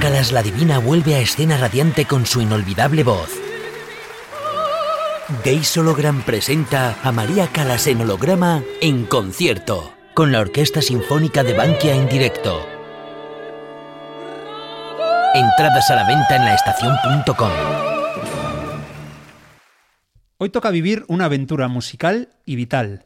Calas la Divina vuelve a escena radiante con su inolvidable voz. Gays Hologram presenta a María Calas en holograma en concierto, con la Orquesta Sinfónica de Bankia en directo. Entradas a la venta en laestacion.com. Hoy toca vivir una aventura musical y vital.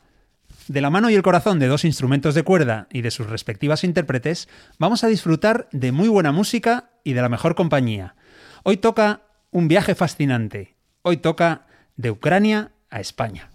De la mano y el corazón de dos instrumentos de cuerda y de sus respectivas intérpretes, vamos a disfrutar de muy buena música y de la mejor compañía. Hoy toca un viaje fascinante. Hoy toca de Ucrania a España.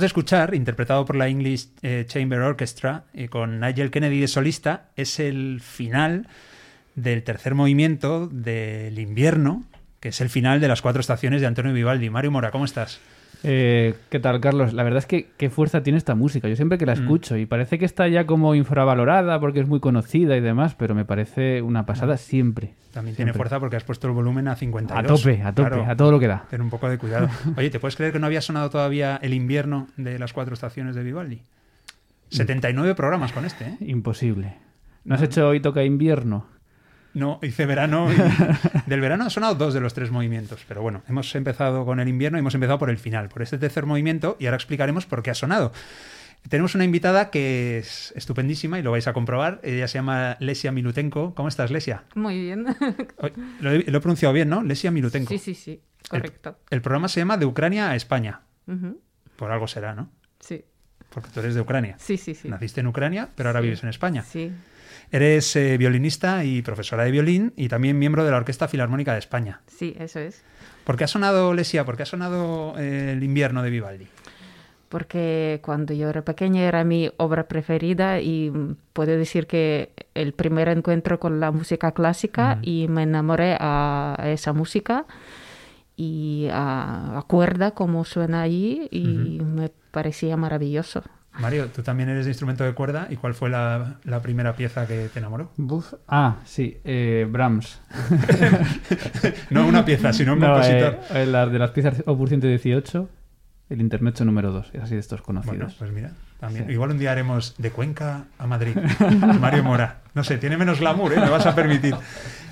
De escuchar, interpretado por la English eh, Chamber Orchestra y con Nigel Kennedy de solista, es el final del tercer movimiento del invierno, que es el final de las cuatro estaciones de Antonio Vivaldi. Mario Mora, ¿cómo estás? Eh, ¿Qué tal, Carlos? La verdad es que qué fuerza tiene esta música. Yo siempre que la Mm. escucho y parece que está ya como infravalorada porque es muy conocida y demás, pero me parece una pasada siempre. También tiene fuerza porque has puesto el volumen a 52. A tope, a tope, Claro, a todo lo que da. Ten un poco de cuidado. Oye, ¿te puedes creer que no había sonado todavía el invierno de las cuatro estaciones de Vivaldi? 79 programas con este, ¿eh? Imposible. ¿No has hecho hoy toca invierno? No, hice verano. y del verano han sonado dos de los tres movimientos. Pero bueno, hemos empezado con el invierno y hemos empezado por el final, por este tercer movimiento, y ahora explicaremos por qué ha sonado. Tenemos una invitada que es estupendísima y lo vais a comprobar. Ella se llama Lesia Milutenko. ¿Cómo estás, Lesia? Muy bien. Lo he, lo he pronunciado bien, ¿no? Lesia Milutenko. Sí, sí, sí. Correcto. El programa se llama De Ucrania a España. Por algo será, ¿no? Sí, Porque tú eres de Ucrania. sí, sí. sí. Naciste en Ucrania, pero ahora Sí. vives en España. Sí. Eres eh, violinista y profesora de violín y también miembro de la Orquesta Filarmónica de España. Sí, eso es. ¿Por qué ha sonado, Lesia? ¿Por qué ha sonado eh, el invierno de Vivaldi? Porque cuando yo era pequeña era mi obra preferida y mm, puedo decir que el primer encuentro con la música clásica y me enamoré a esa música y a, a cuerda como suena allí y me parecía maravilloso. Mario, tú también eres de instrumento de cuerda. ¿Y cuál fue la, la primera pieza que te enamoró? Buf. Ah, sí, eh, Brahms. No una pieza, sino un No, compositor. eh, eh, la de las piezas Opus 118, el intermezzo número 2, es así de estos Bueno, conocidos. pues mira, también. Sí. Igual un día haremos de Cuenca a Madrid. Mario Mora. No sé, tiene menos glamour, ¿eh? Me vas a permitir.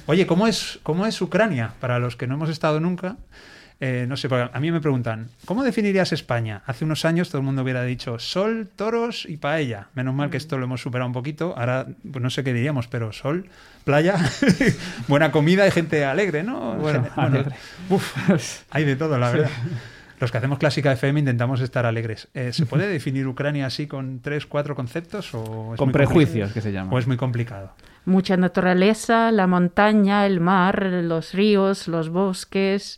Oye, ¿cómo es, cómo es Ucrania? Para los que no hemos estado nunca. Eh, no sé, a mí me preguntan, ¿cómo definirías España? Hace unos años todo el mundo hubiera dicho sol, toros y paella. Menos mal que esto lo hemos superado un poquito. Ahora, pues no sé qué diríamos, pero sol, playa, buena comida y gente alegre, ¿no? Bueno, Gente- bueno, alegre. uf, hay de todo, la verdad. Los que hacemos clásica FM intentamos estar alegres. Eh, ¿Se puede definir Ucrania así con tres, cuatro conceptos o es Con muy prejuicios, que se llama. O es muy complicado. Mucha naturaleza, la montaña, el mar, los ríos, los bosques,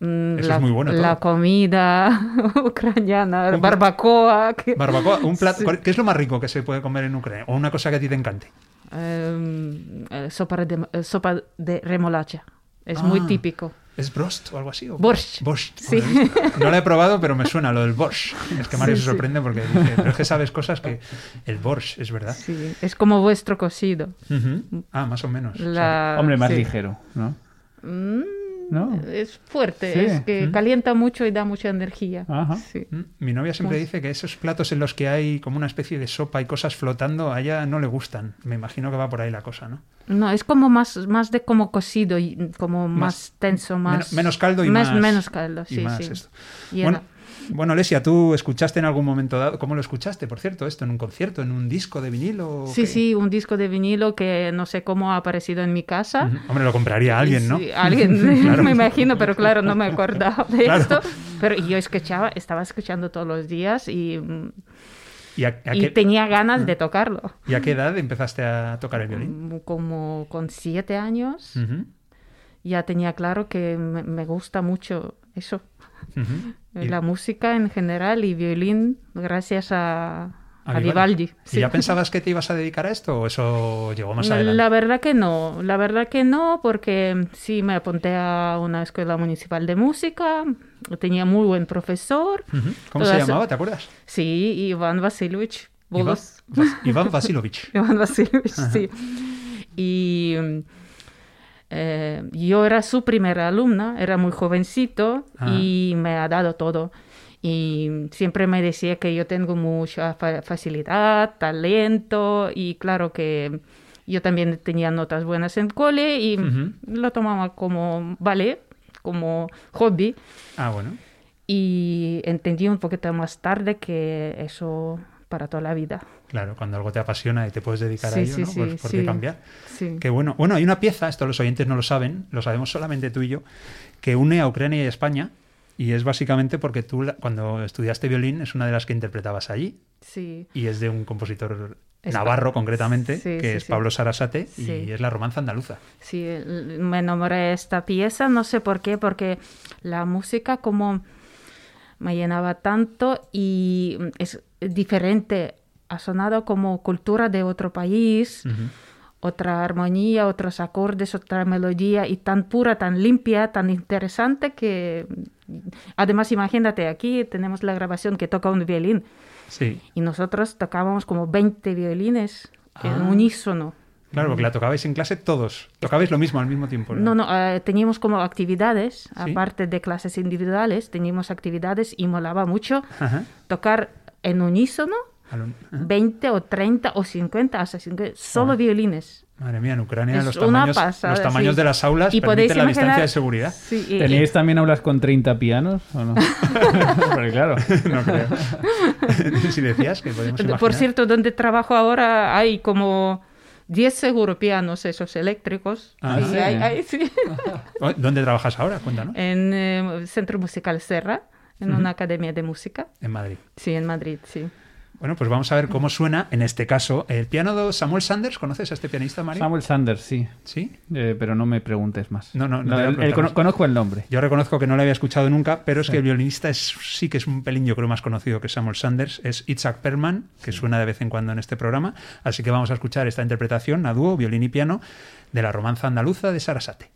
mm, la, es muy bueno todo. la comida ucraniana, Un- barbacoa. que- Barbacoa, un plato, Sí. ¿qué es lo más rico que se puede comer en Ucrania? O una cosa que a ti te encante. Em, eh, sopa, de, eh, sopa de remolacha. Es muy Ah. típico. ¿Es brost o algo así? o- Borscht. Borscht. Sí. No lo he probado, pero me suena lo del borscht. Es que Mario Sí, se sí. sorprende porque dice, pero es que sabes cosas que el borscht, es verdad. Sí, es como vuestro cocido. Ujú. Ah, más o menos. O sea, La- Hombre, más sí. ligero, ¿no? Mm, ¿No? Es fuerte, Sí. es que Mm. calienta mucho y da mucha energía. Ajá. Sí. Mm, Mi novia siempre Pues- dice que esos platos en los que hay como una especie de sopa y cosas flotando, a ella no le gustan. Me imagino que va por ahí la cosa, ¿no? No, es como más, más de como cocido, y como Más- más, tenso, más... menos- menos caldo y más- Menos caldo, y sí, más sí. esto. Y Bueno, era- bueno, Lesia, ¿tú escuchaste en algún momento dado? ¿Cómo lo escuchaste, por cierto, esto? ¿En un concierto? ¿En un disco de vinilo? Sí, qué? sí, un disco de vinilo que no sé cómo ha aparecido en mi casa. Hombre, lo compraría alguien, ¿no? Sí, alguien, Claro. me imagino, pero claro, no me acordaba de Claro. esto. Pero yo escuchaba, estaba escuchando todos los días y, ¿Y a, a y qué, tenía ganas de tocarlo. y a qué edad empezaste a tocar el violín? Mm, Como con siete años ya tenía claro que me gusta mucho eso, la música en general y violín gracias a, a a Vivaldi. ¿Y sí. ya pensabas que te ibas a dedicar a esto o eso llegó más adelante? La verdad que no, la verdad que no, porque sí me apunté a una escuela municipal de música, tenía muy buen profesor. ¿Cómo Todas- se llamaba? ¿Te acuerdas? Sí, Iván Vasilovich Iván, Bolos. Vas- Iván Vasilovich. Iván Vasilovich, sí. Y eh, yo era su primera alumna, era muy jovencito Ah. y me ha dado todo. Y siempre me decía que yo tengo mucha fa- facilidad, talento y claro que yo también tenía notas buenas en cole y lo tomaba como vale, como hobby. Ah, bueno. Y entendí un poquito más tarde que eso para toda la vida. Claro, cuando algo te apasiona y te puedes dedicar a ello, sí, ¿no? sí, pues ¿por qué cambiar? Sí. Qué bueno. Bueno, hay una pieza, esto los oyentes no lo saben, lo sabemos solamente tú y yo, que une a Ucrania y España. Y es básicamente porque tú, cuando estudiaste violín, es una de las que interpretabas allí. Sí. Y es de un compositor navarro, concretamente, Sí, que sí, es. Pablo Sarasate, Sí. y es la romanza andaluza. Sí, me enamoré de esta pieza, no sé por qué, porque la música como me llenaba tanto y mm, es diferente, ha sonado como cultura de otro país, otra armonía, otros acordes, otra melodía y tan pura, tan limpia, tan interesante que mm, además imagínate, aquí tenemos la grabación que toca un violín Sí. y nosotros tocábamos como 20 violines en Ah. unísono. Claro, porque la tocabais en clase todos. Tocabais lo mismo al mismo tiempo. No, no, eh, teníamos como actividades, Sí. aparte de clases individuales, teníamos actividades y molaba mucho Ajá. tocar en unísono un- ajá. 20 o 30 o 50, hasta 50, solo Ah. violines. Madre mía, en Ucrania Es los tamaños, pasada, los tamaños sí. de las aulas Y podéis permiten la distancia de seguridad. Sí, y- ¿Teníais también aulas con 30 pianos o no? Porque claro. no creo. si decías que podemos imaginar. Por cierto, donde trabajo ahora hay como 10 seguro pianos esos eléctricos. Ah, ¿sí? hay- sí. Oh, ¿Dónde trabajas ahora? Cuéntanos. en eh, Centro Musical Serra, en una academia de música. En Madrid. Sí, en Madrid, sí. Bueno, pues vamos a ver cómo suena en este caso el piano de Samuel Sanders. ¿Conoces a este pianista, Mario? Samuel Sanders, sí. Sí. Eh, pero no me preguntes más. No, no, no a el- conozco el nombre. Yo reconozco que no lo había escuchado nunca, pero es que el violinista es, sí que es un pelín, yo creo, más conocido que Samuel Sanders. Es Itzhak Perlman, que suena de vez en cuando en este programa. Así que vamos a escuchar esta interpretación a dúo, violín y piano, de la romanza andaluza de Sarasate.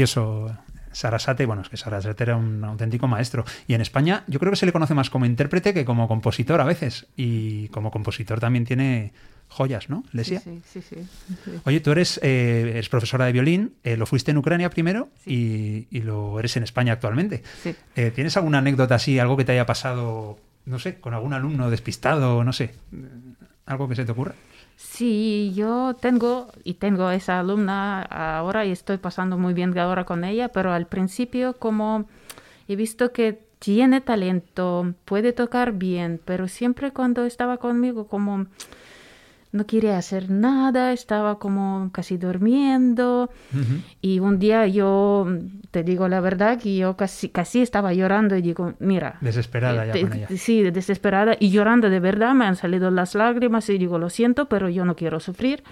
Precioso. Sarasate, bueno, es que Sarasate era un auténtico maestro. Y en España yo creo que se le conoce más como intérprete que como compositor a veces. Y como compositor también tiene joyas, ¿no? Lesia. Sí, sí, sí, sí. Oye, tú eres, eh, eres profesora de violín, eh, lo fuiste en Ucrania primero y, y lo eres en España actualmente. Sí. Eh, ¿Tienes alguna anécdota así, algo que te haya pasado, no sé, con algún alumno despistado, no sé, algo que se te ocurra? Sí, yo tengo y tengo esa alumna ahora y estoy pasando muy bien ahora con ella, pero al principio como he visto que tiene talento, puede tocar bien, pero siempre cuando estaba conmigo como no quería hacer nada, estaba como casi durmiendo y un día yo te digo la verdad que yo casi casi estaba llorando y digo, mira, Desesperada ya te- con ella. Sí, desesperada y llorando de verdad, me han salido las lágrimas y digo, lo siento, pero yo no quiero sufrir.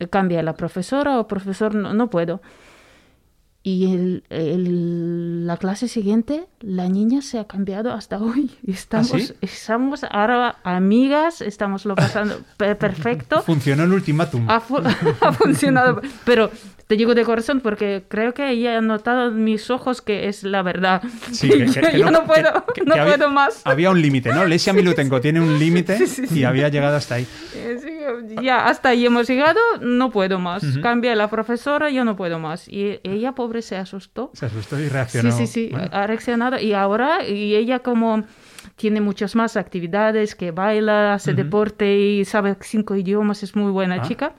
Eh, Cambia la profesora o profesor, no, no puedo. Y el, el- la clase siguiente, la niña se ha cambiado hasta hoy. Y Estamos, ¿Ah, sí? estamos ahora amigas, estamos lo pasando pe- perfecto. Funcionó el ultimátum. Ha, fu- ha funcionado. Pero te digo de corazón porque creo que ella ha notado en mis ojos que es la verdad. Sí, que- que- que yo no, puedo, que- que no había- puedo más. Había un límite, ¿no? Lesia Milutenko tiene un límite y había llegado hasta ahí. Eh, sí, ya hasta ahí hemos llegado, no puedo más. Cambia la profesora, yo no puedo más. Y ella, pobre, se asustó. Se asustó y Sí, reaccionó. sí, sí, Bueno, ha reaccionado. Y ahora, y ella como tiene muchas más actividades, que baila, hace deporte y sabe cinco idiomas, es muy buena Ah. chica.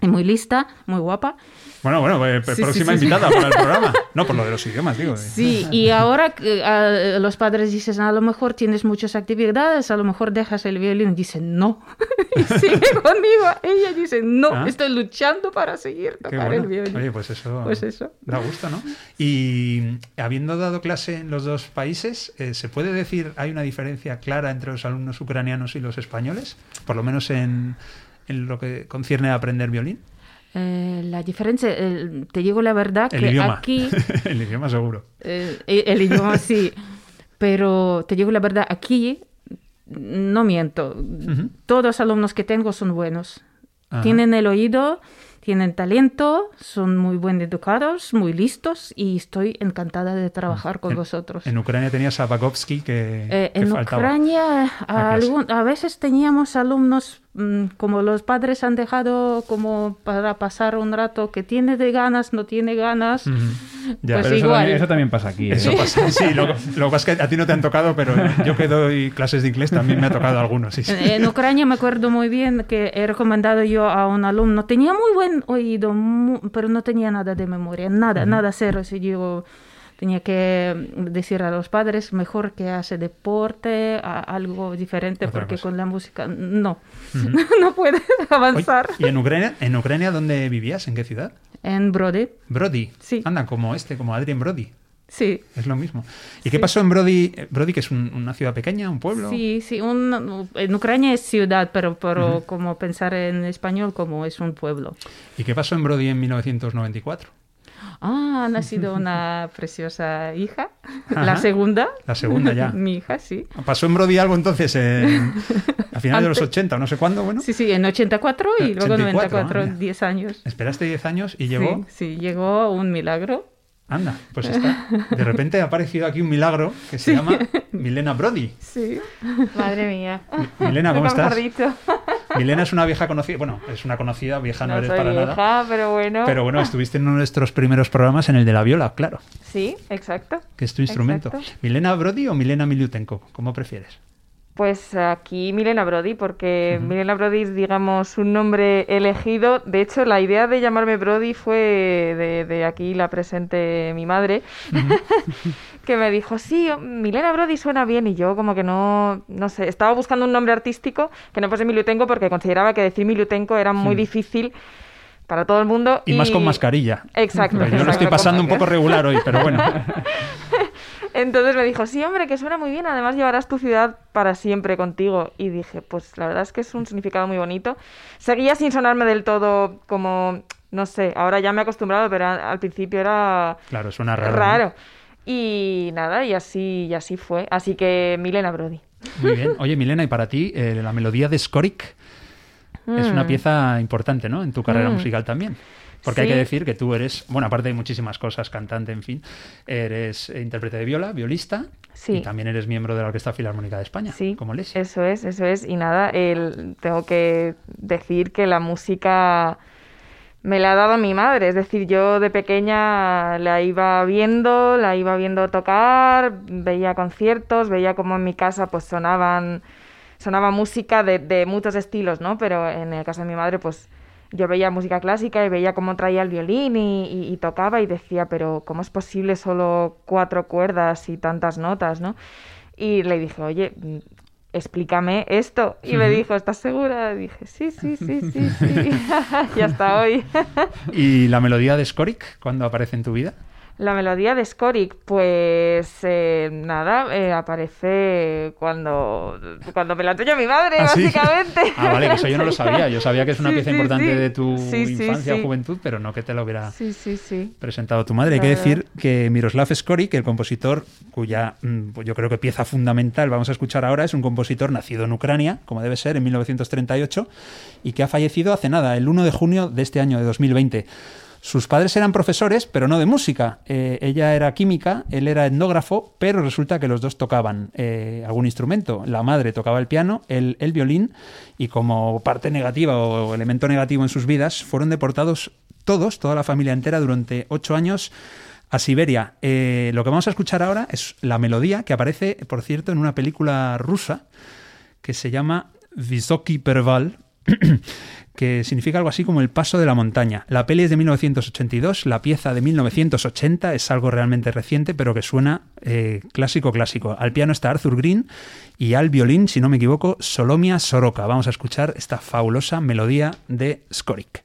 Y muy lista, muy guapa. bueno, bueno, eh, Sí, próxima sí, sí. invitada para el programa. No, por lo de los idiomas, digo. eh. Sí, y ahora ah, los padres dicen, a lo mejor tienes muchas actividades, a lo mejor dejas el violín. Dicen, no. y sigue conmigo. Ella dice, no, Ah. estoy luchando para seguir tocar bueno. el violín. Oye, pues eso, Pues eso. da gusto, ¿no? Y habiendo dado clase en los dos países, eh, ¿se puede decir hay una diferencia clara entre los alumnos ucranianos y los españoles? Por lo menos en, en lo que concierne a aprender violín. Eh, la diferencia, eh, te digo la verdad, El que idioma. aquí, el idioma seguro. eh, el idioma sí, pero te digo la verdad, aquí no miento. Todos los alumnos que tengo son buenos. Ajá. Tienen el oído, tienen talento, son muy buen educados, muy listos y estoy encantada de trabajar con En- vosotros. En Ucrania tenías a Bakovsky que, Eh, que en faltaba. Ucrania a, clase. algún- a veces teníamos alumnos como los padres han dejado como para pasar un rato que tiene de ganas, no tiene ganas. Ya, Pues Pero eso igual. también, eso también pasa aquí. ¿eh? Eso pasa. Sí, lo, lo que pasa es que a ti no te han tocado, pero yo que doy clases de inglés también me ha tocado algunos. Sí, sí. En Ucrania me acuerdo muy bien que he recomendado yo a un alumno, tenía muy buen oído, pero no tenía nada de memoria, nada, nada cero. Si yo tenía que decir a los padres, mejor que hace deporte, a- algo diferente, Otra porque cosa. con la música no, no puede avanzar. Oye, ¿Y en Ucrania, en Ucrania dónde vivías? ¿En qué ciudad? En Brody, Brody. Sí. Anda, como este, como Adrien Brody. sí. Es lo mismo. ¿Y qué pasó en Brody? Brody, que es un- una ciudad pequeña, un pueblo. Sí, sí, un- en Ucrania es ciudad, pero, pero como pensar en español como es un pueblo. ¿Y qué pasó en Brody en 1994? Ah, ha nacido una preciosa hija, Ajá. la segunda. La segunda ya. Mi hija, sí. ¿Pasó en Brody algo entonces en- a finales de los Antes- 80 o no sé cuándo? Bueno, Sí, sí, en 84 y luego 84, 94, anda. 10 años. esperaste 10 años y llegó. Sí, sí, llegó un milagro. Anda, pues está. De repente ha aparecido aquí un milagro que se llama Milena Brody. Sí. Madre mía. Milena, ¿cómo estás? Milena es una vieja conocida. Bueno, es una conocida, vieja no, No eres soy para vieja, nada. pero bueno. Pero bueno, estuviste en uno de nuestros primeros programas en el de la viola, claro, Sí, exacto. que es tu instrumento. Exacto. ¿Milena Brody o Milena Milutenko? ¿Cómo prefieres? Pues aquí Milena Brody, porque Milena Brody es, digamos, un nombre elegido. De hecho, la idea de llamarme Brody fue de, de aquí la presente mi madre, que me dijo, sí, Milena Brody suena bien. Y yo como que no, no sé, estaba buscando un nombre artístico que no fuese Milutenko porque consideraba que decir Milutenko era muy difícil para todo el mundo. Y, más con mascarilla. Exacto. Yo lo estoy pasando un poco regular hoy, pero bueno. Entonces me dijo, sí, hombre, que suena muy bien, además llevarás tu ciudad para siempre contigo. Y dije, pues la verdad es que es un significado muy bonito. Seguía sin sonarme del todo como, no sé, ahora ya me he acostumbrado, pero al principio era Claro, suena raro. ¿no? Y nada, y así, y así fue. Así que Milena Brody. Muy bien. Oye, Milena, y para ti, eh, la melodía de Skorik es una Mm. pieza importante, ¿no? En tu carrera Mm. musical también. Porque hay que decir que tú eres, bueno, aparte de muchísimas cosas, cantante, en fin, eres intérprete de viola, violista, Sí. y también eres miembro de la Orquesta Filarmónica de España, Sí, como les. eso es, eso es. Y nada, el- tengo que decir que la música me la ha dado mi madre. Es decir, yo de pequeña la iba viendo, la iba viendo tocar, veía conciertos, veía como en mi casa pues sonaban, sonaba música de, de muchos estilos, ¿no? Pero en el caso de mi madre, pues yo veía música clásica y veía cómo traía el violín y, y- y tocaba y decía, pero ¿cómo es posible solo cuatro cuerdas y tantas notas, ¿no? Y le dije, oye, explícame esto. Y me dijo, ¿estás segura? Y dije, sí, sí, sí, sí, sí. y hasta hoy. ¿Y la melodía de Skorik, cuándo aparece en tu vida? La melodía de Skorik, pues eh, nada, eh, aparece cuando, cuando me la enseñó mi madre, ¿Ah, sí? básicamente. Ah, vale, que eso yo no lo sabía. Yo sabía que es una Sí, pieza sí, importante de tu infancia o juventud, pero no que te lo hubiera Sí, sí, sí. presentado tu madre. Hay que La decir que Miroslav Skorik, el compositor cuya mm, pues yo creo que pieza fundamental vamos a escuchar ahora, es un compositor nacido en Ucrania, como debe ser, en 1938, y que ha fallecido hace nada, el 1 de junio de este año, de 2020. Sus padres eran profesores, pero no de música. Eh, ella era química, él era etnógrafo, pero resulta que los dos tocaban eh, algún instrumento. La madre tocaba el piano, él el violín, y como parte negativa o elemento negativo en sus vidas, fueron deportados todos, toda la familia entera, durante ocho años a Siberia. Eh, lo que vamos a escuchar ahora es la melodía que aparece, por cierto, en una película rusa que se llama Visoki Perval, que significa algo así como el paso de la montaña. La peli es de 1982, la pieza de 1980 es algo realmente reciente, pero que suena eh, clásico, clásico. Al piano está Arthur Green y al violín, si no me equivoco, Solomia Soroka. Vamos a escuchar esta fabulosa melodía de Skorik.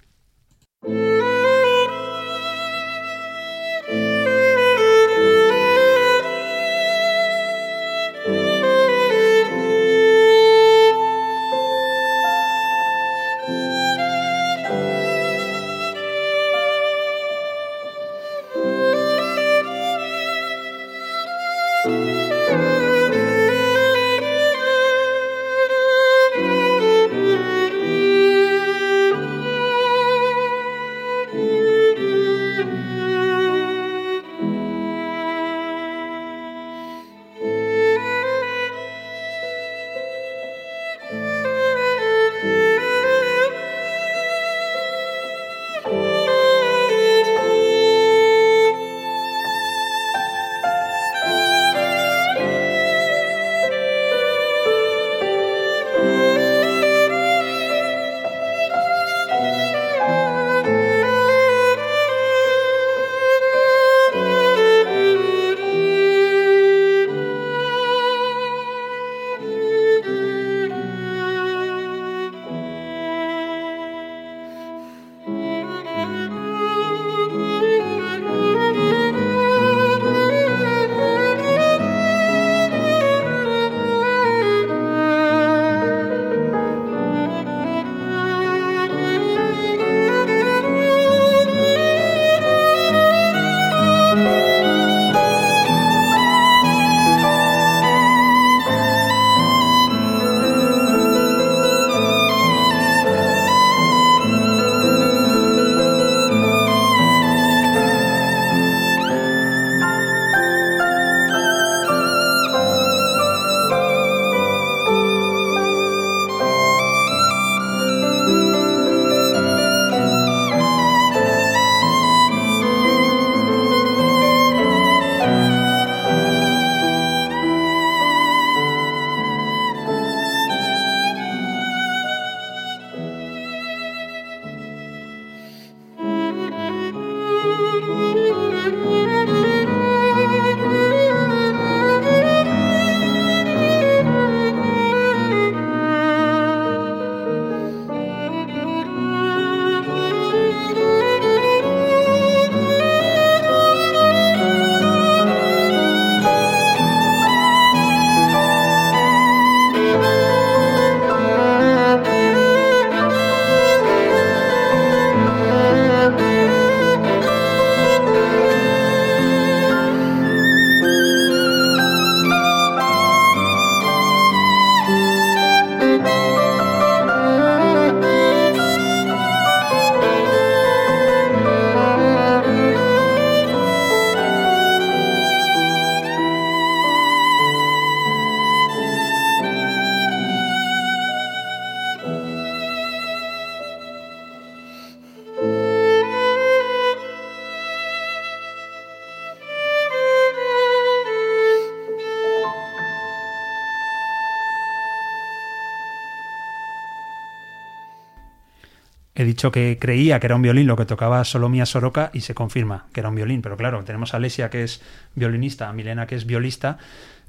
Dicho que creía que era un violín lo que tocaba Solomia Soroka y se confirma que era un violín. Pero claro, tenemos a Lesia que es violinista, a Milena que es violista.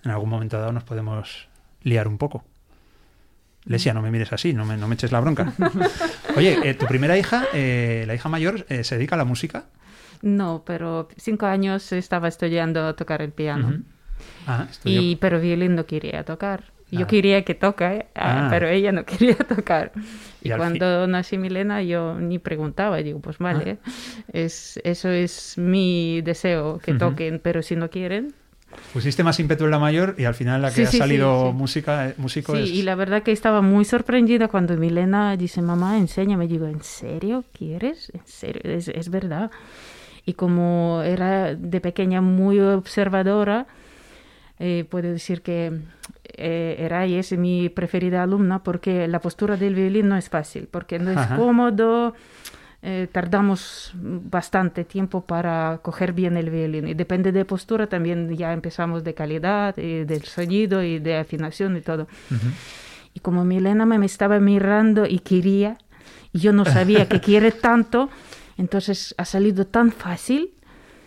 En algún momento dado nos podemos liar un poco. Lesia, no me mires así, no me, no me eches la bronca. Oye, eh, tu primera hija, eh, la hija mayor, eh, ¿se dedica a la música? No, pero cinco años estaba estudiando a tocar el piano. Ah, Y, pero violín no quería tocar. Yo Ah. quería que toque, ah, Ah. pero ella no quería tocar. Y Y, cuando nací Milena, yo ni preguntaba. Digo, pues vale, es, eso es mi deseo, que toquen, pero si no quieren. Pusiste más ímpetu en la mayor y al final la que Sí, ha sí, salido sí. música, eh, músico Sí, es... y la verdad que estaba muy sorprendida cuando Milena dice, mamá, enséñame. Digo, ¿en serio quieres? ¿En serio? Es, es verdad. Y como era de pequeña muy observadora, eh, puedo decir que eh, era y es mi preferida alumna porque la postura del violín no es fácil, porque no es Ajá. cómodo. eh, tardamos bastante tiempo para coger bien el violín y depende de postura también ya empezamos de calidad y del sonido y de afinación y todo. Y como Milena me estaba mirando y quería, y yo no sabía que quiere tanto, entonces ha salido tan fácil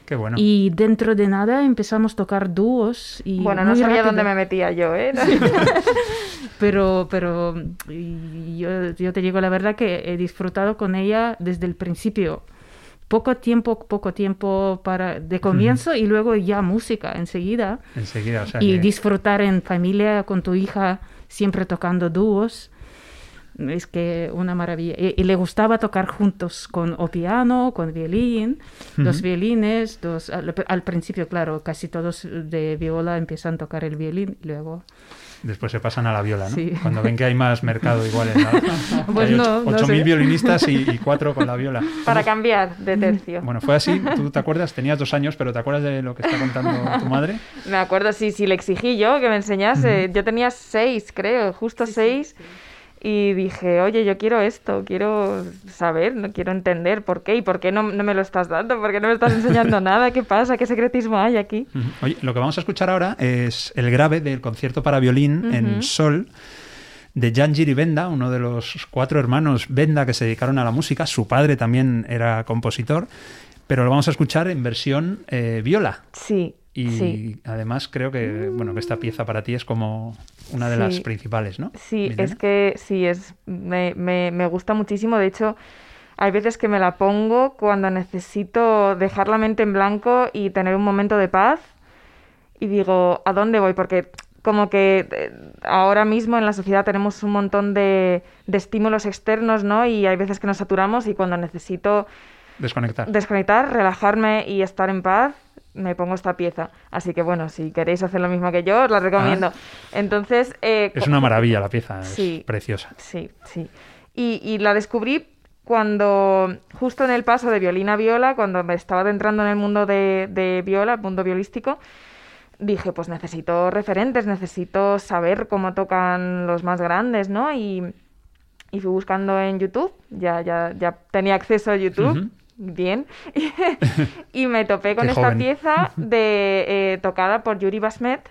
Qué bueno. y dentro de nada empezamos a tocar dúos y Bueno, no sabía rápido. dónde me metía yo, ¿eh? Pero, pero yo, yo te digo la verdad que he disfrutado con ella desde el principio. Poco tiempo, poco tiempo para de comienzo y luego ya música enseguida. Enseguida, o sea y que- disfrutar en familia con tu hija siempre tocando dúos. Es que una maravilla. Y, y le gustaba tocar juntos con o piano, con violín, dos Ujú. violines, dos, al, al principio, claro, casi todos de viola empiezan a tocar el violín y luego... Después se pasan a la viola, ¿no? Sí. Cuando ven que hay más mercado igual en la... Pues hay no, ocho- no 8.000 sé. violinistas y, y cuatro con la viola. Para cambiar de tercio. Bueno, fue así, tú te acuerdas, tenías dos años, pero ¿te acuerdas de lo que está contando tu madre? Me acuerdo, sí, sí, le exigí yo que me enseñase. Yo tenía seis, creo, justo seis. Y dije, oye, yo quiero esto, quiero saber, no quiero entender por qué y por qué no, no me lo estás dando, por qué no me estás enseñando nada, qué pasa, qué secretismo hay aquí. Oye, lo que vamos a escuchar ahora es el grave del concierto para violín en sol de Jan Giri Benda, uno de los cuatro hermanos Benda que se dedicaron a la música. Su padre también era compositor, pero lo vamos a escuchar en versión eh, viola. Sí, Y sí. además creo que bueno que esta pieza para ti es como una de Sí. las principales, ¿no? Sí, Milena? es que sí, es, me, me, me gusta muchísimo. De hecho, hay veces que me la pongo cuando necesito dejar la mente en blanco y tener un momento de paz. Y digo, ¿a dónde voy? Porque como que eh, ahora mismo en la sociedad tenemos un montón de, de estímulos externos, ¿no? Y hay veces que nos saturamos y cuando necesito desconectar. desconectar, relajarme y estar en paz, me pongo esta pieza. Así que bueno, si queréis hacer lo mismo que yo, os la recomiendo. Entonces... eh, Es una maravilla la pieza, Sí. es preciosa. Sí, sí. Y, y la descubrí cuando, justo en el paso de violín a viola, cuando me estaba adentrando en el mundo de, de viola, el mundo violístico, dije, pues necesito referentes, necesito saber cómo tocan los más grandes, ¿no? Y, y fui buscando en YouTube, ya, ya, ya tenía acceso a YouTube, Ujú. Bien, y me topé con Qué esta joven. pieza de, eh, tocada por Yuri Basmet,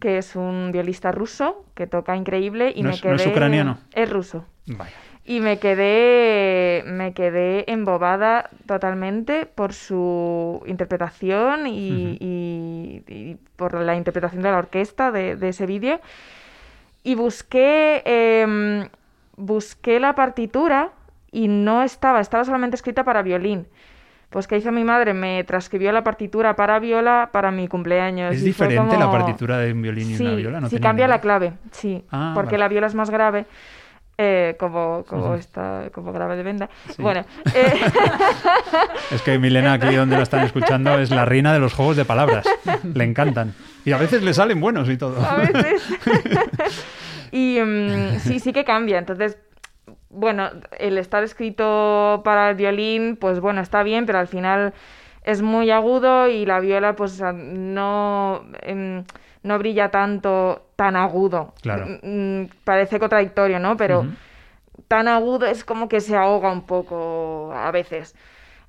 que es un violista ruso que toca increíble y ¿No me es- no quedé es ucraniano? es ruso Vaya. y me quedé me quedé embobada totalmente por su interpretación y, y- y por la interpretación de la orquesta de, de ese vídeo y busqué em, busqué la partitura y no estaba estaba solamente escrita para violín pues que hizo mi madre me transcribió la partitura para viola para mi cumpleaños ¿Es y diferente la como- partitura de un violín y sí, una viola? No sí cambia ni la clave, sí, Ah, porque vale. la viola es más grave, eh, como, como Ujú. esta, como grave de venda. Sí. Bueno, eh, Es que Milena, aquí donde la están escuchando, es la reina de los juegos de palabras. Le encantan. Y a veces le salen buenos y todo. a veces. y mm, sí, sí que cambia. Entonces, bueno, el estar escrito para el violín, pues bueno, está bien, pero al final es muy agudo y la viola, pues no, em, no brilla tanto, tan agudo. Claro. Mm, mm, Parece contradictorio, ¿no? Pero tan agudo es como que se ahoga un poco a veces.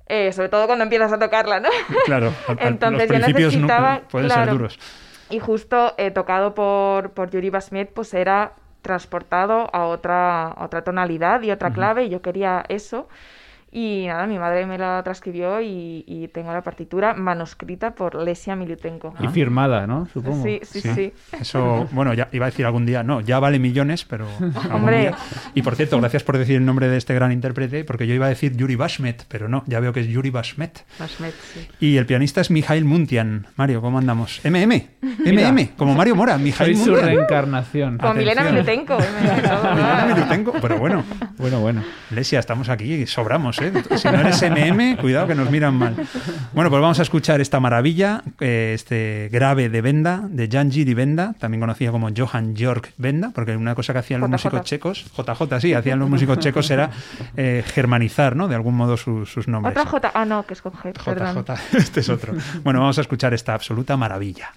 Eh, sobre todo cuando empiezas a tocarla, ¿no? Claro, al- Entonces los yo principios no- necesitaba, pueden claro, ser duros. Y justo eh, tocado por, por Yuri Basmet, pues era transportado a otra, a otra tonalidad y otra clave y yo quería eso. Y nada, mi madre me la transcribió y, y tengo la partitura manuscrita por Lesia Milutenko. Y firmada, ¿no? Supongo. Sí, sí, sí. Eso, bueno, ya iba a decir algún día, no, ya vale millones, pero algún Hombre. día. Y por cierto, gracias por decir el nombre de este gran intérprete, porque yo iba a decir Yuri Bashmet, pero no, ya veo que es Yuri Bashmet. Bashmet, sí. Y el pianista es Mijail Muntian. Mario, ¿cómo andamos? MM, MM, como Mario Mora, Mijail Soy su Muntian. reencarnación. Con Milena. Milutenko. Milena. Milutenko, pero bueno, Bueno, bueno. Lesia, estamos aquí, sobramos, ¿eh? Si no eres MM, cuidado que nos miran mal. Bueno, pues vamos a escuchar esta maravilla, eh, este grave de Benda, de Jan Giri Benda, también conocido como Johann Georg Benda, porque una cosa que hacían los JJ. músicos checos, JJ, sí, hacían los músicos checos era eh, germanizar, ¿no? De algún modo sus, sus nombres. Otra J. Ah, no, que es con G. Perdón. JJ, este es otro. Bueno, vamos a escuchar esta absoluta maravilla.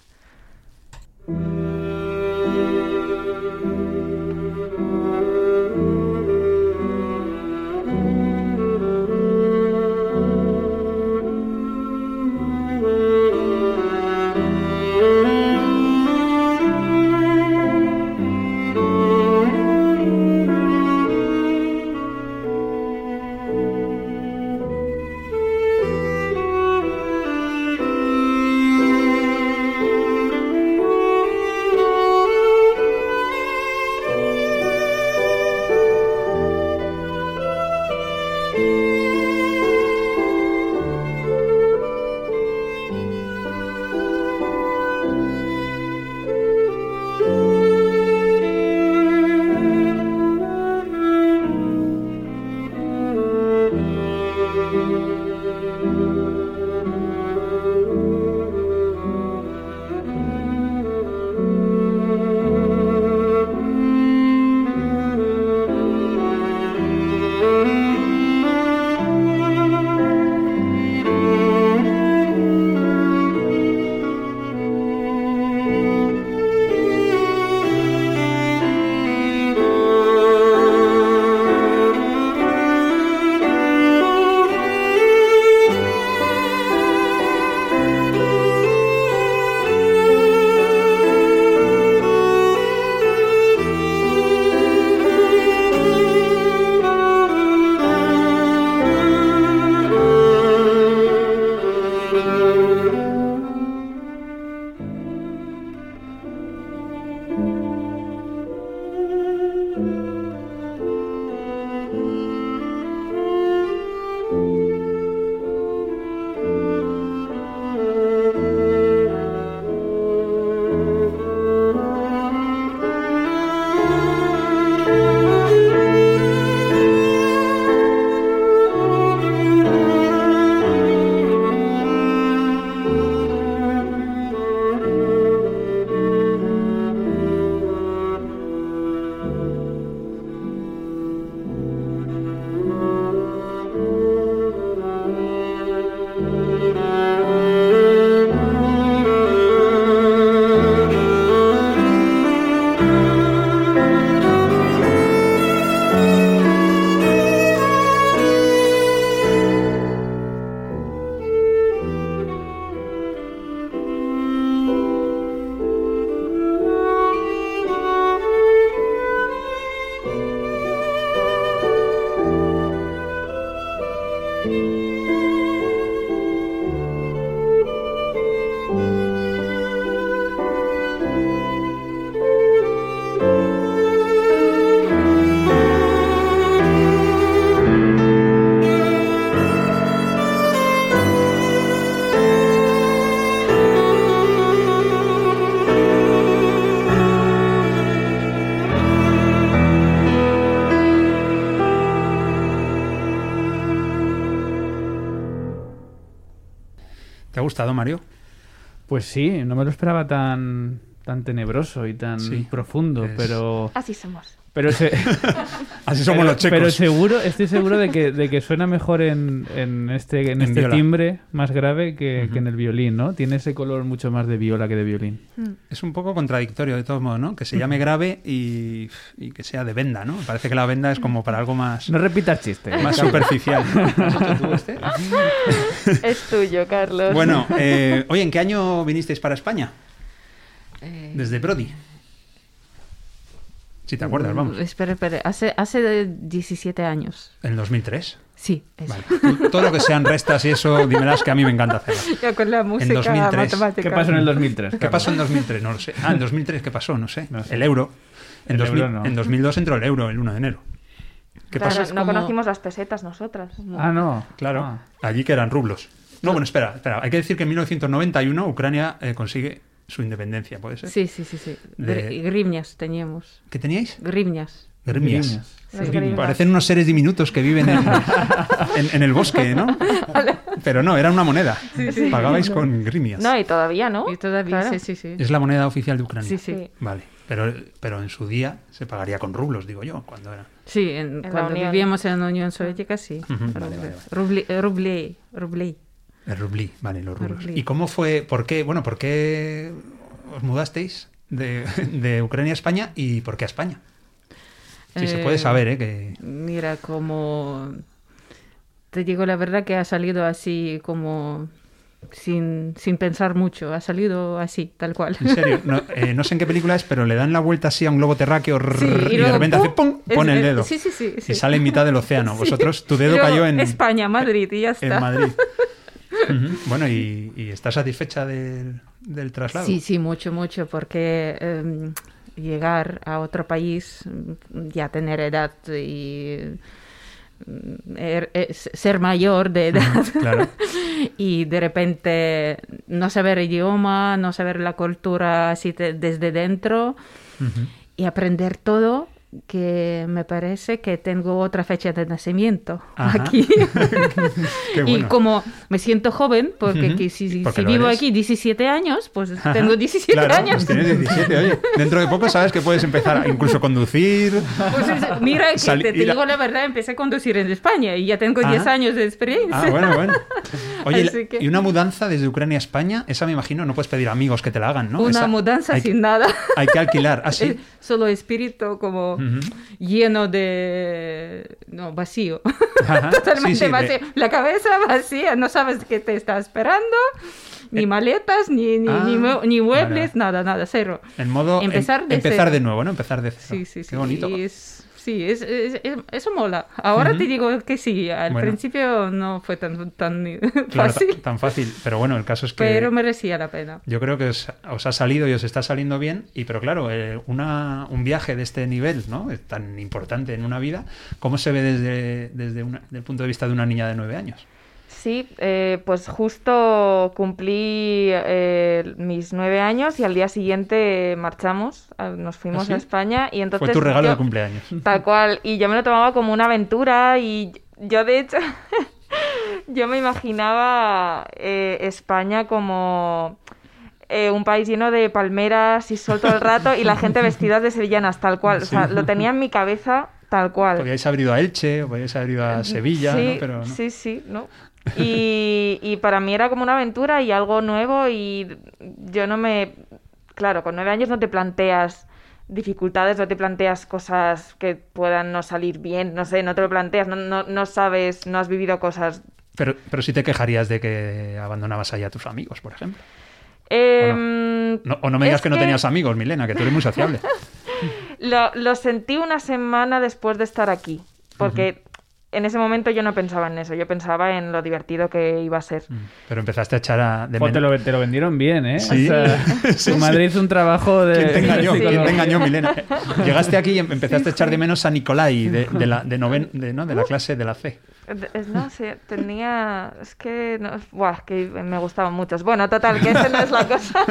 Pues sí, no me lo esperaba tan, tan tenebroso y tan Sí, profundo, es- pero... Así somos. Pero, se- Así somos pero- los checos. pero seguro, estoy seguro de que, de que suena mejor en, en este, en En este viola. timbre más grave que, que en el violín, ¿no? Tiene ese color mucho más de viola que de violín. Es un poco contradictorio de todos modos, ¿no? Que se llame grave y, y que sea de venda, ¿no? Parece que la venda es como para algo más, No repitas chiste. más superficial. ¿Has hecho tú este? Es tuyo, Carlos. Bueno, eh, oye, ¿en qué año vinisteis para España? Eh, Desde Brody. Si te acuerdas, vamos. Espera, espera. Hace, hace 17 años. En el 2003. Sí, eso. Vale. Todo lo que sean restas y eso, dímelas que a mí me encanta hacerlas. Ya con la música 2003. matemática. ¿Qué pasó en el 2003? ¿Qué pasó en 2003? No lo sé. Ah, en 2003, ¿qué pasó? No sé. No sé. El euro. En, El 2000 euro no. en 2002 entró el euro, el 1 de enero. ¿Qué Claro, pasó? No como- conocimos las pesetas nosotras. Ah, no. Claro, Ah. allí que eran rublos. No, bueno, espera, espera. Hay que decir que en 1991 Ucrania eh, consigue su independencia, ¿puede ser? Sí, sí, sí, sí. De- teníamos. ¿Qué teníais? Sí. grimas. Parecen unos seres diminutos que viven en, en- en el bosque, ¿no? Pero no, era una moneda. Pagabais con grimias. No, y todavía, ¿no? Y todavía, Claro. sí, sí, sí. Es la moneda oficial de Ucrania. Sí, sí. Sí. Vale, pero, pero en su día se pagaría con rublos, digo yo, cuando era. Sí, en- la cuando vivíamos en la Unión Soviética, sí. Ujú, vale, vale, Ruble- ruble- ruble. El rublí, vale, los rublos. ¿Y cómo fue, por qué, bueno, por qué os mudasteis de, de Ucrania a España y por qué a España? Si se puede Eh, saber, ¿eh? Que... Mira, como te digo la verdad que ha salido así como sin, sin pensar mucho, ha salido así, tal cual. En serio, no, eh, no sé en qué película es, pero le dan la vuelta así a un globo terráqueo Sí, y, de luego, repente hace ¡pum! pone el dedo. Sí, sí, sí. sí. Y sale en mitad del océano. Vosotros, tu dedo cayó en, España, Madrid, y ya está. en Madrid. Bueno, ¿y, y estás satisfecha del, del traslado? Sí, sí, mucho, mucho, porque em, llegar a otro país, ya tener edad y mm, er- es- ser mayor de edad Claro. y de repente no saber idioma, no saber la cultura así de- desde dentro y aprender todo que me parece que tengo otra fecha de nacimiento Ajá. aquí. Qué Y bueno. como me siento joven, porque Ujú. que si, Porque si vivo eres. aquí 17 años, pues Ajá. tengo 17 Claro, años. pues tienes 17, oye. Dentro de poco sabes que puedes empezar a incluso conducir. Pues es- mira, que te, te digo la verdad, empecé a conducir en España y ya tengo 10 Ah. años de experiencia. Ah, bueno, bueno. Oye, Así que- y una mudanza desde Ucrania a España, esa me imagino, no puedes pedir amigos que te la hagan, ¿no? Una Esa mudanza hay, sin nada. Hay que alquilar. Ah, sí. Eh, Solo espíritu como Lleno de... No, vacío. Ajá. Totalmente Sí, sí, de- vacío. La cabeza vacía, no sabes qué te está esperando. Ni maletas, ni, ni, Ah, ni, mue- ni muebles, nada, nada, cero. En modo em- Empezar de empezar cero. de nuevo, ¿no? Empezar de cero. Sí, sí, sí. Qué bonito. Es- sí, es, es- es- eso mola. Ahora te digo que sí, al Bueno. principio no fue tan, tan Claro, fácil, ta- tan fácil. Pero bueno, el caso es que pero merecía la pena. yo creo que os, os ha salido y os está saliendo bien. Y pero claro, eh, una, un viaje de este nivel, ¿no? Tan importante en una vida, ¿cómo se ve desde, desde, una- desde el punto de vista de una niña de nueve años? Sí, eh, pues justo cumplí eh, mis nueve años y al día siguiente marchamos, nos fuimos ¿Ah, sí? a España y entonces Fue tu regalo yo- de cumpleaños. Tal cual, y yo me lo tomaba como una aventura y yo de hecho, yo me imaginaba eh, España como eh, un país lleno de palmeras y sol todo el rato y la gente vestida de sevillanas, tal cual, o sea, lo tenía en mi cabeza tal cual. Podíais haber ido a Elche, o podíais haber ido a Sevilla, sí, ¿no? Pero no. sí, sí, ¿no? Y, y para mí era como una aventura y algo nuevo y yo no me... Claro, con nueve años no te planteas dificultades, no te planteas cosas que puedan no salir bien, no sé, no te lo planteas, no, no, no sabes, no has vivido cosas... Pero, pero sí te quejarías de que abandonabas ahí a tus amigos, por ejemplo. Em, No- o no me digas que no tenías amigos, Milena, que tú eres muy sociable. Lo, lo sentí una semana después de estar aquí, porque en ese momento yo no pensaba en eso, yo pensaba en lo divertido que iba a ser. Pero empezaste a echar a, de te, menos- lo, te lo vendieron bien, ¿eh? Sí. O sea, Sí, tu madre hizo un trabajo de... ¿Quién te engañó? ¿Quién te engañó, Milena? Llegaste aquí y em- empezaste a echar de menos a Nicolai de, de la, de, noven- de, ¿no? de la clase de la C. No sé, tenía. Es que. No, buah, es que me gustaban muchos. Bueno, total, que esa no es la cosa.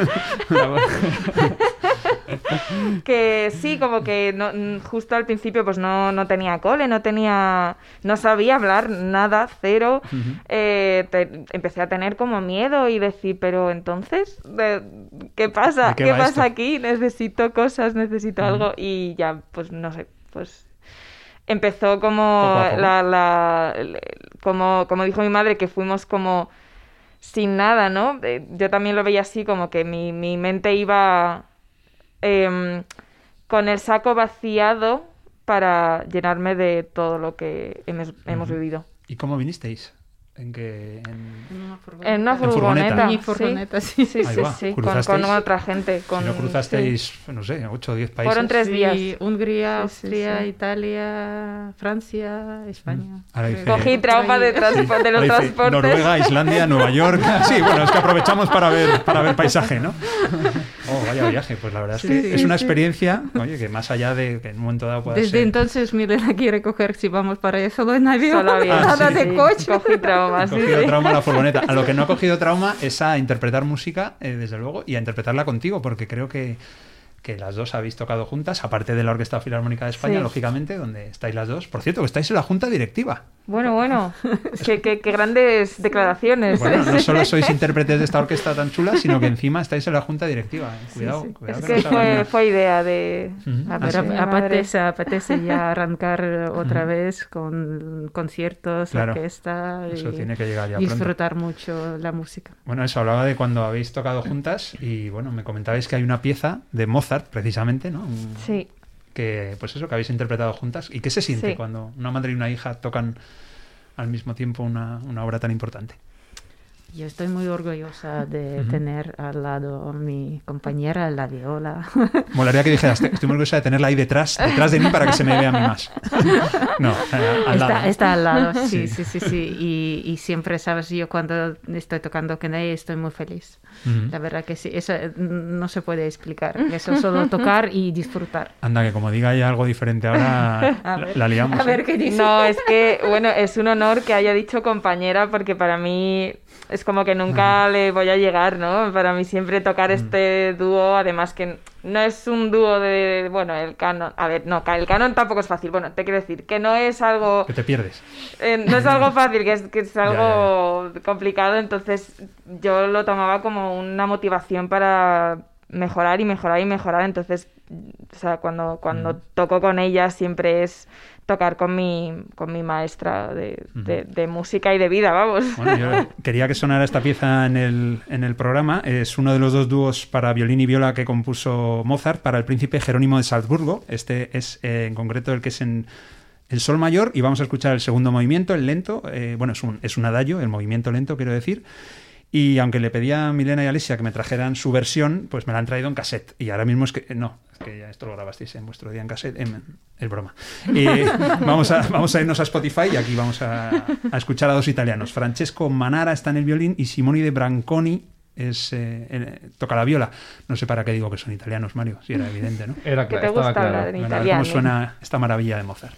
que sí, como que no, justo al principio pues no, no tenía cole, no tenía. No sabía hablar nada, cero. Eh, te- empecé a tener como miedo y decir, pero entonces, de- ¿qué pasa? ¿De qué ¿Qué, va pasa esto? aquí? Necesito cosas, necesito algo. Y ya, pues no sé, pues empezó como la, la- como, como dijo mi madre, que fuimos como sin nada, ¿no? Eh, Yo también lo veía así, como que mi, mi mente iba em, con el saco vaciado para llenarme de todo lo que hemos, hemos vivido. ¿Y cómo vinisteis? En que en, En una En furgoneta. furgoneta. Mi sí. furgoneta, sí. Sí, sí, sí, con, con otra gente. Con, si no sí. cruzasteis, no sé, 8 o 10 países. Fueron tres Sí, días. Hungría, Sí, sí, Austria, sí. Italia, Francia, España. Ahora dice- Cogí trauma de, transpo- de los dice transportes. Noruega, Islandia, Nueva York. Sí, bueno, es que aprovechamos para ver, para ver paisaje, ¿no? Oh, vaya viaje. Pues la verdad es que Sí, es una sí. experiencia, oye, que más allá de que en un momento dado pueda Desde ser... entonces Milena quiere coger si vamos para allá solo en avión, Solo avión, Ah, nada sí. de sí. coche. Cogí trauma, cogido trauma la furgoneta. A lo que no ha cogido trauma es a interpretar música, eh, desde luego, y a interpretarla contigo, porque creo que, que las dos habéis tocado juntas, aparte de la Orquesta Filarmónica de España, Sí. lógicamente, donde estáis las dos. Por cierto, que estáis en la Junta Directiva. Bueno, bueno. qué, qué- qué grandes declaraciones. Bueno, no solo sois intérpretes de esta orquesta tan chula, sino que encima estáis en la Junta Directiva. eh. Cuidado, sí. cuidado Es que que fue, fue idea de... A Ah, ver, apetece, apetece ya arrancar otra vez con conciertos, Claro. orquesta y Eso tiene que llegar ya pronto. disfrutar mucho la música. Bueno, eso hablaba de cuando habéis tocado juntas y bueno, me comentabais que hay una pieza de Mozart, precisamente, ¿no? Sí. Que, pues eso, que habéis interpretado juntas. ¿Y qué se siente Sí. cuando una madre y una hija tocan al mismo tiempo una, una obra tan importante? Yo estoy muy orgullosa de Ujú. tener al lado a mi compañera, la viola. Molaría que dijeras, estoy muy orgullosa de tenerla ahí detrás, detrás de mí para que se me vea a mí más. No, eh, al lado. Está, está al lado, sí, Sí. sí, sí, sí. Y, y siempre, sabes, yo cuando estoy tocando con ella estoy muy feliz. Ujú. La verdad que sí, eso eh, no se puede explicar. Eso solo tocar y disfrutar. Anda, que como diga ya algo diferente ahora, A la, ver, la liamos. A ver ¿eh? qué dice. No, es que, bueno, es un honor que haya dicho compañera porque para mí es como que nunca le voy a llegar, ¿no? Para mí siempre tocar este dúo, además que no es un dúo de, bueno, el canon, a ver, no, el canon tampoco es fácil, bueno, te quiero decir que no es algo, Que te pierdes. eh, no es algo fácil, que es, que es algo complicado, entonces yo lo tomaba como una motivación para mejorar y mejorar y mejorar, entonces, o sea, cuando, cuando toco con ella siempre es tocar con mi, con mi maestra de, de- de música y de vida, vamos. Bueno, yo quería que sonara esta pieza en el, en el programa. Es uno de los dos dúos para violín y viola que compuso Mozart para el príncipe Jerónimo de Salzburgo. Este es eh, en concreto el que es en el sol mayor y vamos a escuchar el segundo movimiento, el lento. eh, bueno, es un, es un adagio, el movimiento lento, quiero decir. Y aunque le pedía a Milena y Alicia que me trajeran su versión, pues me la han traído en cassette. Y ahora mismo es que. No, es que ya esto lo grabasteis en vuestro día en cassette. en- es broma. Y vamos, a, vamos a irnos a Spotify y aquí vamos a, a escuchar a dos italianos. Francesco Manara está en el violín y Simoni de Branconi es, eh, el- toca la viola. No sé para qué digo que son italianos, Mario, si era evidente, ¿no? Era Que claro, te estaba gusta claro. hablar en Bueno, a ver italiano. cómo suena esta maravilla de Mozart.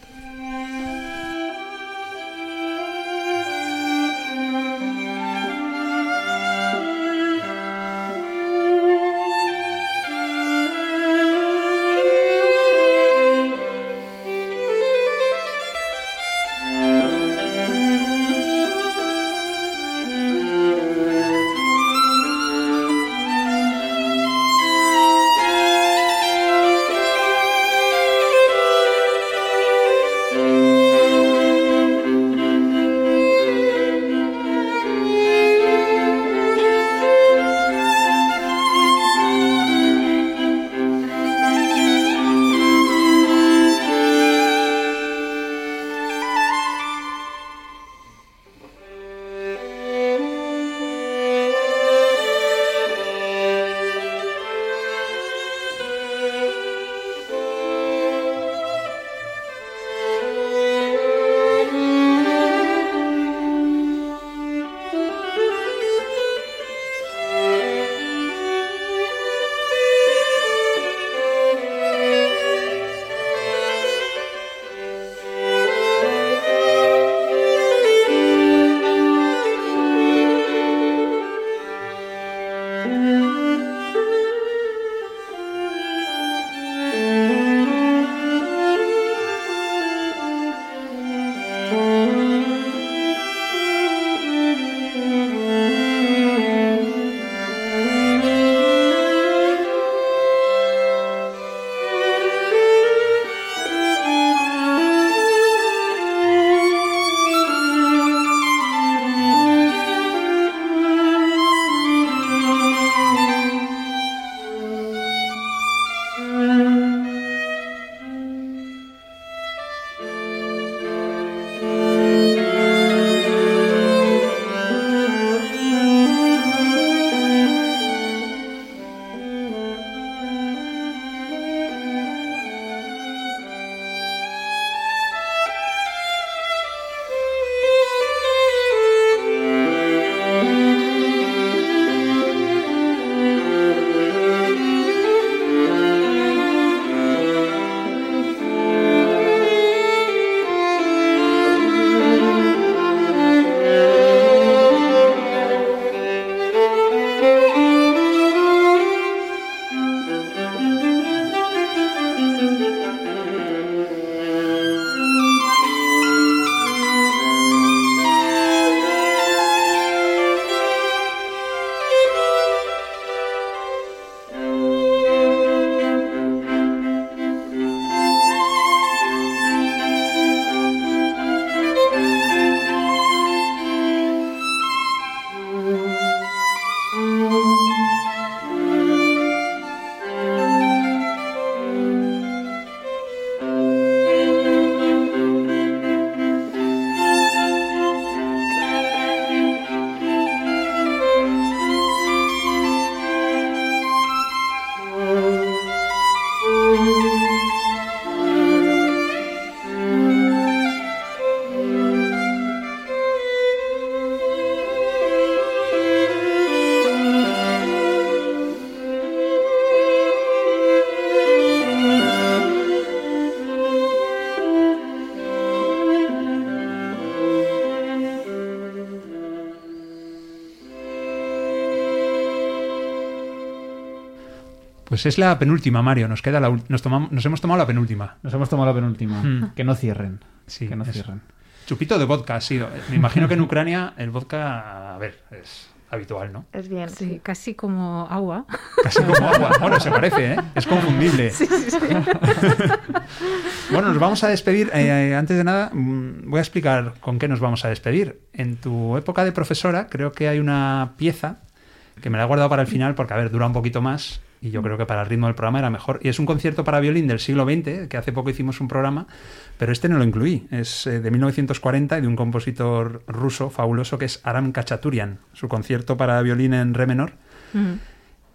Pues es la penúltima, Mario. Nos queda la nos, tomamos, nos hemos tomado la penúltima. Nos hemos tomado la penúltima. Mm. Que no cierren. Sí, que no eso. cierren. Chupito de vodka ha sido. Me imagino que en Ucrania el vodka, a ver, es habitual, ¿no? Es bien. Sí, casi como agua. Casi como agua. Bueno, se parece, ¿eh? Es confundible. bueno, nos vamos a despedir. Eh, eh, antes de nada, mm, voy a explicar con qué nos vamos a despedir. En tu época de profesora, creo que hay una pieza que me la he guardado para el final porque, a ver, dura un poquito más y yo creo que para el ritmo del programa era mejor. Y es un concierto para violín del siglo XX, que hace poco hicimos un programa, pero este no lo incluí. Es eh, de 1940 y de un compositor ruso fabuloso que es Aram Kachaturian, su concierto para violín en re menor. Ujú.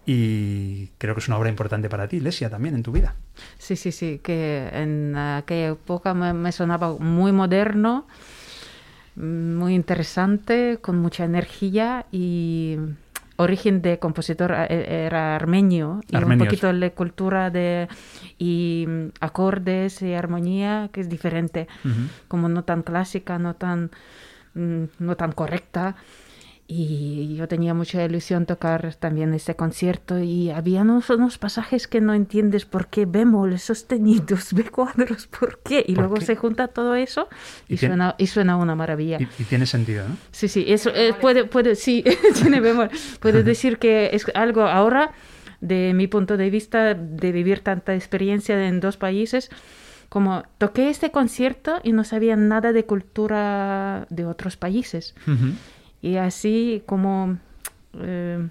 Y creo que es una obra importante para ti, Lesia, también en tu vida. Sí, sí, sí, que en aquella época me, me sonaba muy moderno, muy interesante, con mucha energía y origen de compositor eh, era armenio y un poquito de cultura de y mm, acordes y armonía que es diferente, como no tan clásica, no tan mm, no tan correcta. Y yo tenía mucha ilusión tocar también ese concierto y había unos, unos pasajes que no entiendes por qué bemoles sostenidos, b cuadros, por qué. Y ¿Por luego qué? se junta todo eso Y y, suena, y suena una maravilla. Y, y tiene sentido, ¿no? Sí, sí, eso eh, puede, puede, sí, tiene bemol. Puedo decir que es algo ahora, de mi punto de vista, de vivir tanta experiencia en dos países, como toqué este concierto y no sabía nada de cultura de otros países. Y así como eh,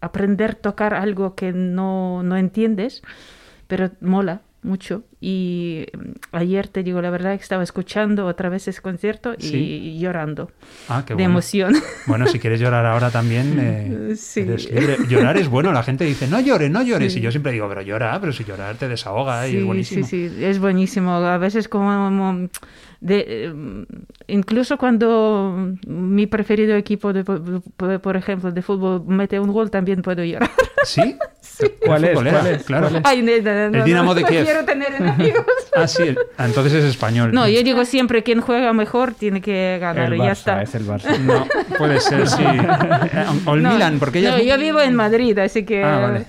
aprender a tocar algo que no, no entiendes, pero mola mucho. Y mm, ayer, te digo la verdad, que estaba escuchando otra vez ese concierto y Sí. llorando Ah, qué de bueno. emoción. Bueno, si quieres llorar ahora también, eh, Sí. eres libre. Llorar es bueno. La gente dice, no llores, no llores. Y yo siempre digo, pero llora, pero si llorar te desahoga y es Sí, buenísimo. sí, sí, es buenísimo. A veces como de, eh, incluso cuando mi preferido equipo, de, por por ejemplo, de fútbol mete un gol, también puedo llorar. ¿Sí? ¿Cuál es? ¿Cuál es? Claro. ¿Cuál es? Ay, no, no, no, El Dinamo no, de Kiev. quiero tener enemigos. Ah, sí. ah, entonces es español. No, yo digo siempre, quien juega mejor tiene que ganar El y ya Barça, está. es el Barça. No, puede ser, sí. Eh, O el No, Milan, porque ella no, es- yo vivo en Madrid, así que... Ah, vale.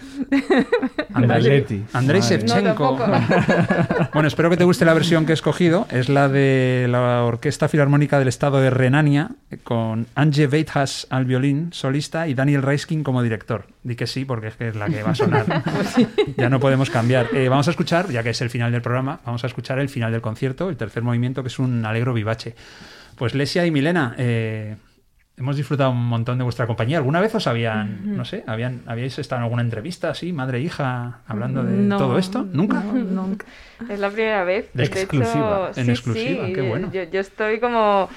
Andrei. Shevchenko. No, bueno, espero que te guste la versión que he escogido. Es la de la Orquesta Filarmónica del Estado de Renania, con Anje Veithas al violín, solista, y Daniel Reiskin como director. Di que sí, porque es que es la que va a sonar. ya no podemos cambiar. Eh, vamos a escuchar, ya que es el final del programa, vamos a escuchar el final del concierto, el tercer movimiento, que es un alegro vivace. Pues Lesia y Milena, eh, hemos disfrutado un montón de vuestra compañía. ¿Alguna vez os habían, no sé, habían, habíais estado en alguna entrevista así, madre e hija, hablando de No, todo esto? ¿Nunca? no, nunca. Es la primera vez. De hecho, exclusiva, en sí, exclusiva, sí, qué bueno. Yo, yo estoy como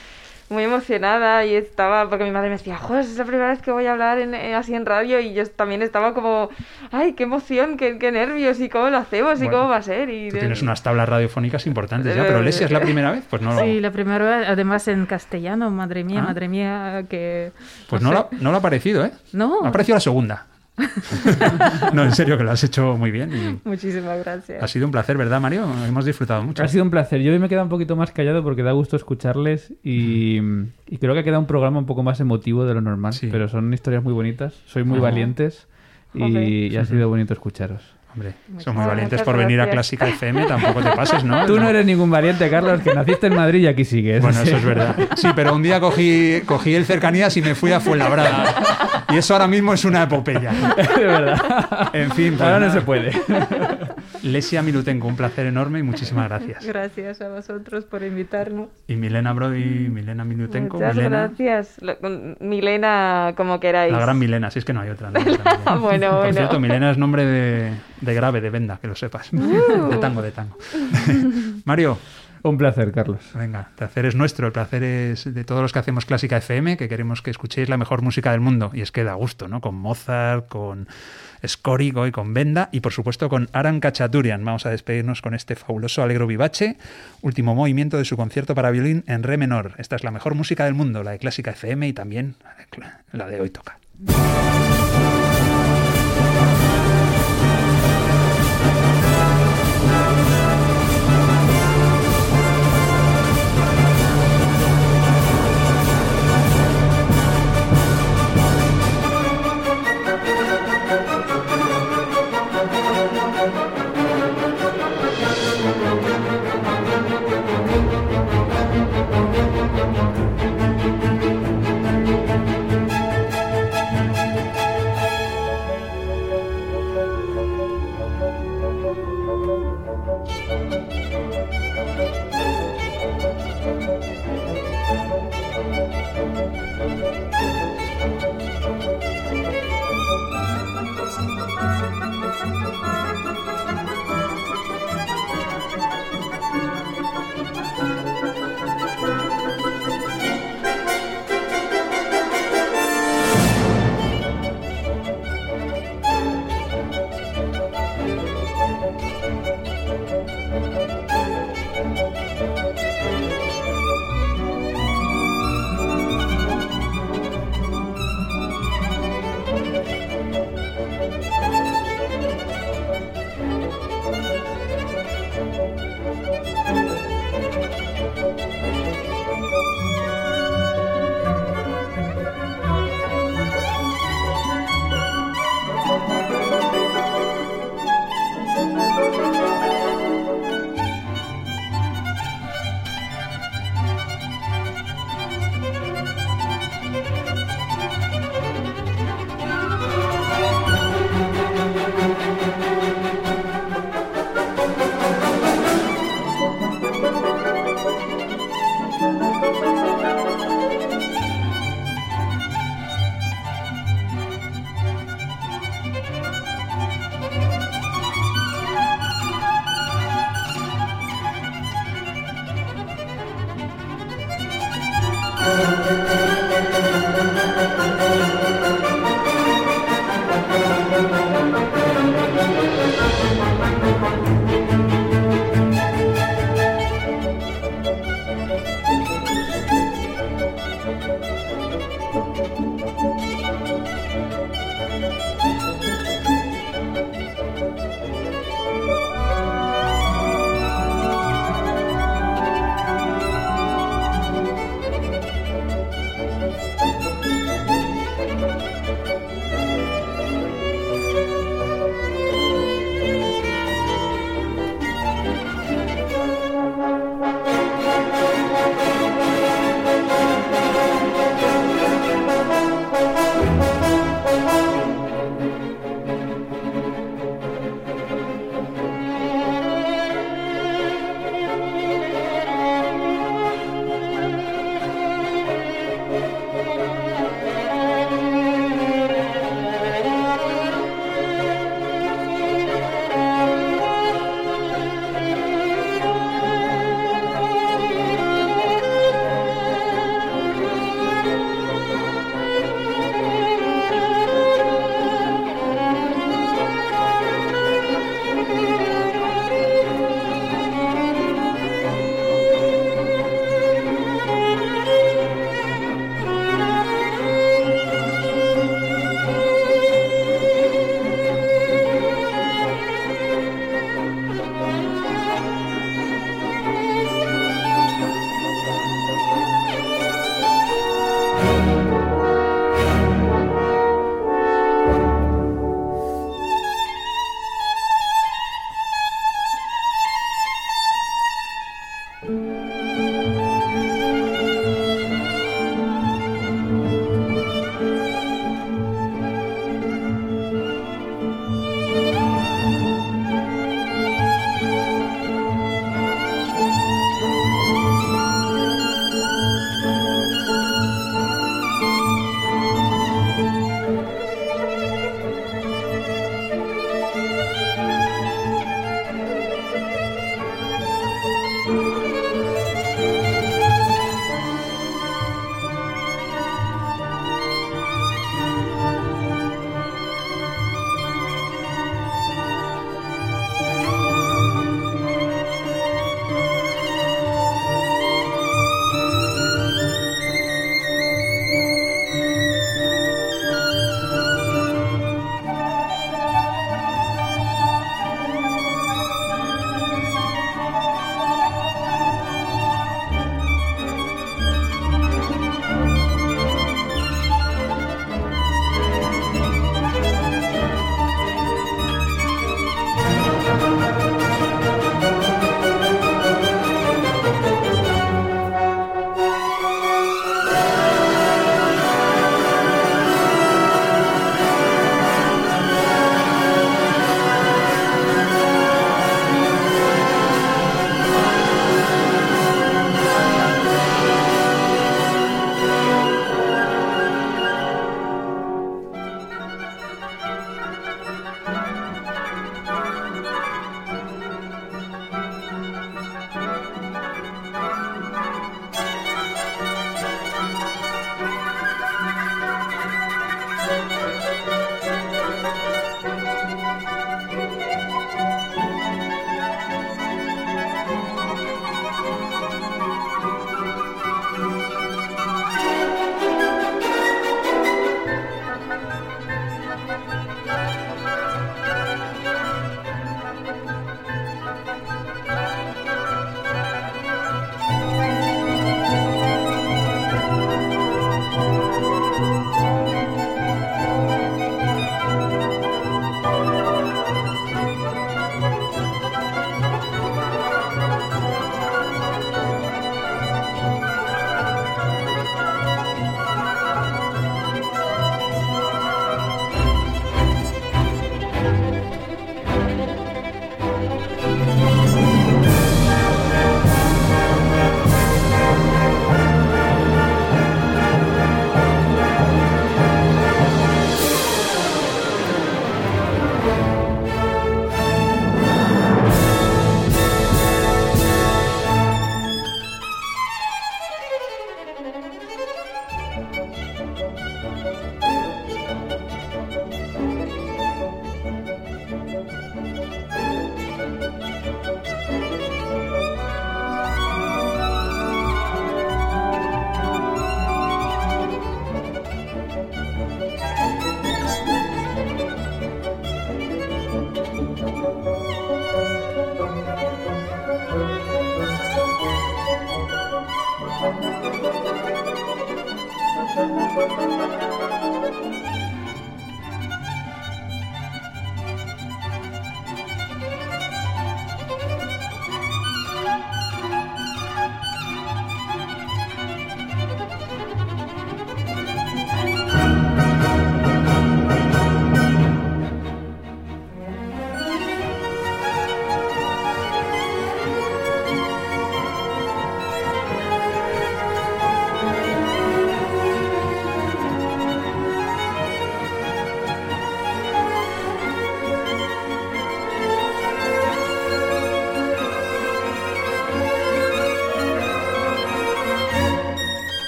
muy emocionada y estaba, porque mi madre me decía, joder, es la primera vez que voy a hablar en- eh, así en radio y yo también estaba como, ay, qué emoción, qué, qué nervios y cómo lo hacemos y cómo va a ser. Y Tú tienes unas tablas radiofónicas importantes ya, Eh, pero Lesia es la primera vez, pues no, Sí, la primera vez, además en castellano, madre mía, Ah. madre mía, que... pues no, sé. lo, no lo ha parecido, ¿eh? No. Me ha parecido la segunda. no, en serio, que lo has hecho muy bien y Muchísimas gracias. ha sido un placer, ¿verdad, Mario? Hemos disfrutado mucho. Ha sido un placer. Yo hoy me he quedado un poquito más callado porque da gusto escucharles y, y creo que ha quedado un programa un poco más emotivo de lo normal. Sí. Pero son historias muy bonitas, sois muy valientes y, y ha sido bonito escucharos. Hombre, son muy valientes por venir a Clásica FM, tampoco te pases, ¿no? Tú no eres ningún valiente, Carlos, que naciste en Madrid y aquí sigues. Bueno, eso es verdad. Sí, pero un día cogí, cogí el cercanías y me fui a Fuenlabrada. Y eso ahora mismo es una epopeya. de verdad. En fin, pues Ahora no se puede. Lesia Milutenko, un placer enorme y muchísimas gracias. Gracias a vosotros por invitarnos. Y Milena Brody, Milena Milutenko, Muchas Milena, gracias. Lo- Milena, como queráis. la gran Milena, si es que no hay otra. no hay otra Milena. Bueno, Por bueno. cierto, Milena es nombre de, de grave, de venda, que lo sepas. De tango, de tango. Mario, Un placer, Carlos. venga, el placer es nuestro, el placer es de todos los que hacemos Clásica FM, que queremos que escuchéis la mejor música del mundo. Y es que da gusto, ¿no? Con Mozart, con Scorigo y con Benda, y por supuesto con Aran Kachaturian. Vamos a despedirnos con este fabuloso alegro vivace, último movimiento de su concierto para violín en re menor. Esta es la mejor música del mundo, la de Clásica FM y también la de hoy toca.